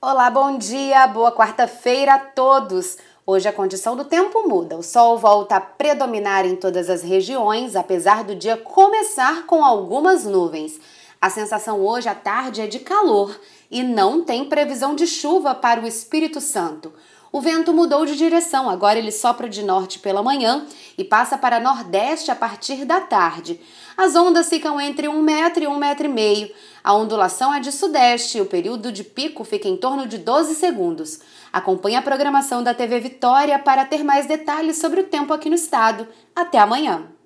Olá, bom dia, boa quarta-feira a todos. Hoje a condição do tempo muda. O sol volta a predominar em todas as regiões, apesar do dia começar com algumas nuvens. A sensação hoje à tarde é de calor e não tem previsão de chuva para o Espírito Santo. O vento mudou de direção, agora ele sopra de norte pela manhã e passa para nordeste a partir da tarde. As ondas ficam entre um metro e um metro e meio. A ondulação é de sudeste e o período de pico fica em torno de 12 segundos. Acompanhe a programação da TV Vitória para ter mais detalhes sobre o tempo aqui no estado. Até amanhã!